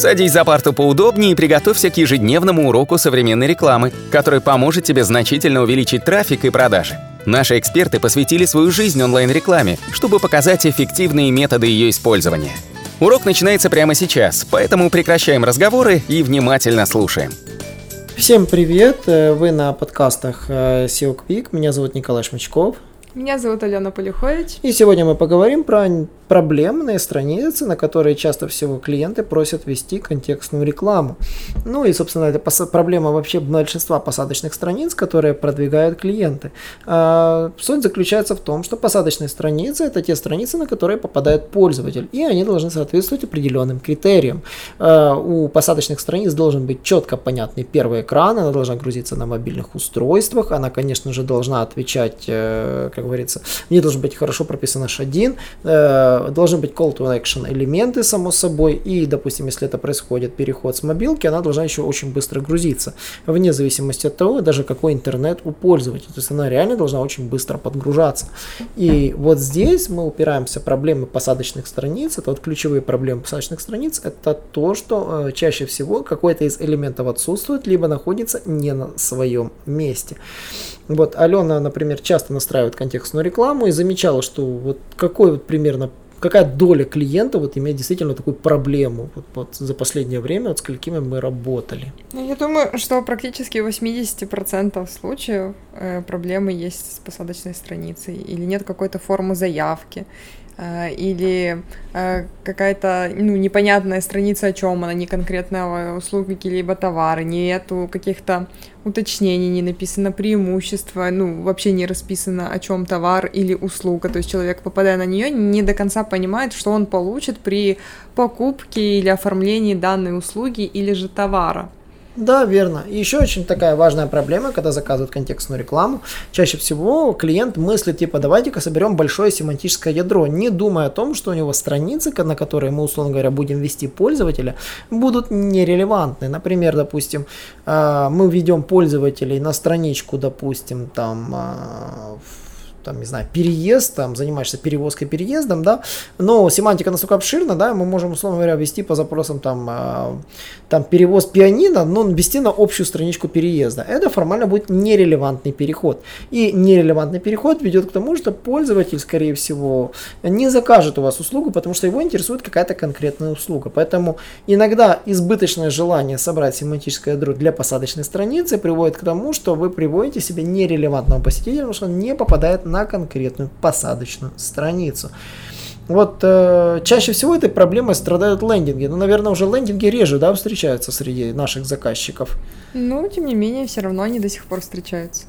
Садись за парту поудобнее и приготовься к ежедневному уроку современной рекламы, который поможет тебе значительно увеличить трафик и продажи. Наши эксперты посвятили свою жизнь онлайн-рекламе, чтобы показать эффективные методы ее использования. Урок начинается прямо сейчас, поэтому прекращаем разговоры и внимательно слушаем. Всем привет! Э, вы на подкастах э, SEO Quick. Меня зовут Николай Шмачков. Меня зовут Алена Полюхович. И сегодня мы поговорим про проблемные страницы, на которые часто всего клиенты просят ввести контекстную рекламу. Ну и, собственно, это проблема вообще большинства посадочных страниц, которые продвигают клиенты. А, суть заключается в том, что посадочные страницы это те страницы, на которые попадает пользователь, и они должны соответствовать определенным критериям. А, у посадочных страниц должен быть четко понятный первый экран, она должна грузиться на мобильных устройствах, она, конечно же, должна отвечать, э, как говорится, мне должен быть хорошо прописан H1, должны быть call to action элементы, само собой, и, допустим, если это происходит переход с мобилки, она должна еще очень быстро грузиться, вне зависимости от того, даже какой интернет у пользователя, то есть она реально должна очень быстро подгружаться. И вот здесь мы упираемся в проблемы посадочных страниц, это вот ключевые проблемы посадочных страниц, это то, что э, чаще всего какой-то из элементов отсутствует, либо находится не на своем месте. Вот Алена, например, часто настраивает контекстную рекламу и замечала, что вот какой вот примерно какая доля клиентов вот имеет действительно такую проблему вот, вот за последнее время, вот с какими мы работали? Ну, я думаю, что практически 80% случаев э, проблемы есть с посадочной страницей или нет какой-то формы заявки или э, какая-то ну, непонятная страница о чем она, не конкретного услуги либо товара, нету каких-то уточнений, не написано преимущество, ну, вообще не расписано, о чем товар или услуга. То есть человек, попадая на нее, не до конца понимает, что он получит при покупке или оформлении данной услуги или же товара. Да, верно. И еще очень такая важная проблема, когда заказывают контекстную рекламу. Чаще всего клиент мыслит, типа, давайте-ка соберем большое семантическое ядро, не думая о том, что у него страницы, на которые мы, условно говоря, будем вести пользователя, будут нерелевантны. Например, допустим, а, мы ведем пользователей на страничку, допустим, там, а, там, не знаю, переезд, там, занимаешься перевозкой, переездом, да, но семантика настолько обширна, да, мы можем, условно говоря, вести по запросам там, э, там перевоз пианино, но ввести на общую страничку переезда. Это формально будет нерелевантный переход. И нерелевантный переход ведет к тому, что пользователь, скорее всего, не закажет у вас услугу, потому что его интересует какая-то конкретная услуга. Поэтому иногда избыточное желание собрать семантическое ядро для посадочной страницы приводит к тому, что вы приводите себе нерелевантного посетителя, потому что он не попадает на конкретную посадочную страницу. Вот э, чаще всего этой проблемой страдают лендинги. Ну, наверное, уже лендинги реже, да, встречаются среди наших заказчиков. Ну, тем не менее, все равно они до сих пор встречаются.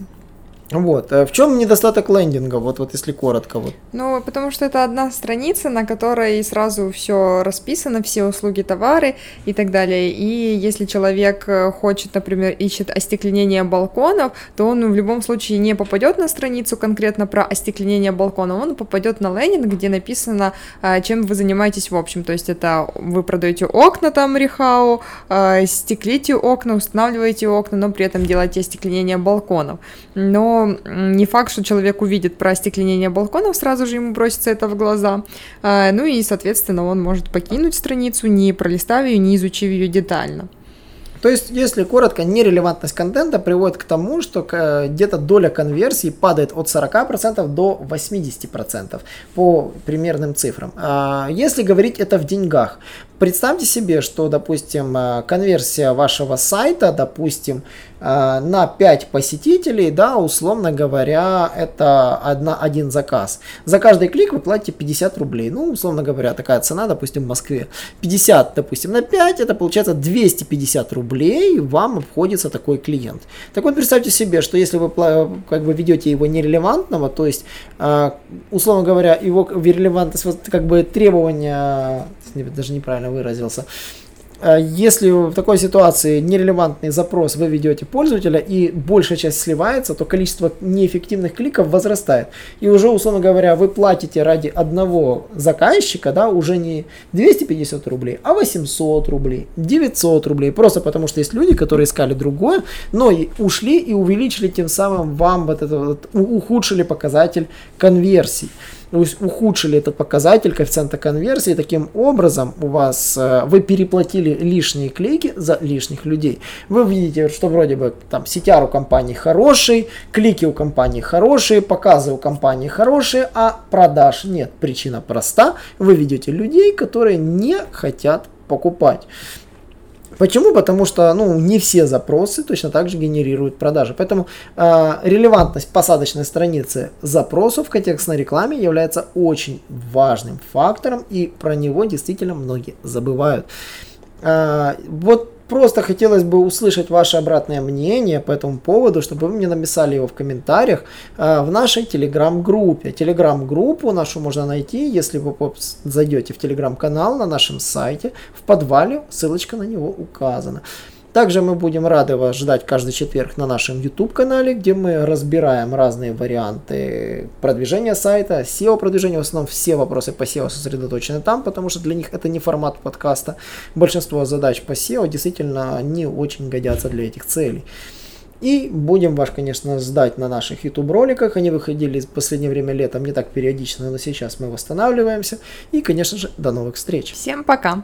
Вот. Э, в чем недостаток лендинга, вот, вот если коротко? Вот. Ну, потому что это одна страница, на которой сразу все расписано, все услуги, товары и так далее. И если человек э, хочет, например, ищет остекленение балконов, то он в любом случае не попадет на страницу конкретно про остекленение балкона, он попадет на лендинг, где написано, э, чем вы занимаетесь в общем. То есть это вы продаете окна там Рихау, стеклите окна, устанавливаете окна, но при этом делаете остекленение балконов. Но не факт, что человек увидит про остекленение балконов, сразу же ему бросится это в глаза. А, ну и, соответственно, он может покинуть страницу, не пролистав ее, не изучив ее детально. То есть, если коротко, нерелевантность контента приводит к тому, что где-то доля конверсии падает от 40% до 80% по примерным цифрам. А если говорить это в деньгах, представьте себе, что, допустим, э, конверсия вашего сайта, допустим, э, на 5 посетителей, да, условно говоря, это одна, один заказ. За каждый клик вы платите 50 рублей. Ну, условно говоря, такая цена, допустим, в Москве. 50, допустим, на 5, это получается 250 рублей вам обходится такой клиент. Так вот, представьте себе, что если вы как бы ведете его нерелевантного, то есть, э, условно говоря, его релевантность, как бы требования, даже неправильно выразился. А если в такой ситуации нерелевантный запрос вы ведете пользователя и большая часть сливается, то количество неэффективных кликов возрастает. И уже, условно говоря, вы платите ради одного заказчика, да, уже не 250 рублей, а 800 рублей, 900 рублей. Просто потому что есть люди, которые искали другое, но и ушли и увеличили тем самым вам вот это вот, ухудшили показатель конверсий. Ухудшили этот показатель коэффициента конверсии, таким образом у вас э, вы переплатили лишние клики за лишних людей. Вы видите, что вроде бы там CTR у компании хороший, клики у компании хорошие, показы у компании хорошие, а продаж нет. Причина проста. Вы ведете людей, которые не хотят покупать. Почему? Потому что ну, не все запросы точно так же генерируют продажи. Поэтому э, релевантность посадочной страницы запросов в контекстной рекламе является очень важным фактором, и про него действительно многие забывают. Э, вот Просто хотелось бы услышать ваше обратное мнение по этому поводу, чтобы вы мне написали его в комментариях э, в нашей телеграм-группе. Телеграм-группу нашу можно найти, если вы зайдете в телеграм-канал на нашем сайте, в подвале, ссылочка на него указана. Также мы будем рады вас ждать каждый четверг на нашем YouTube-канале, где мы разбираем разные варианты продвижения сайта, SEO-продвижения. В основном все вопросы по SEO сосредоточены там, потому что для них это не формат подкаста. Большинство задач по SEO действительно не очень годятся для этих целей. И будем вас, конечно, ждать на наших YouTube роликах. Они выходили в последнее время летом не так периодично, но сейчас мы восстанавливаемся. И, конечно же, до новых встреч. Всем пока!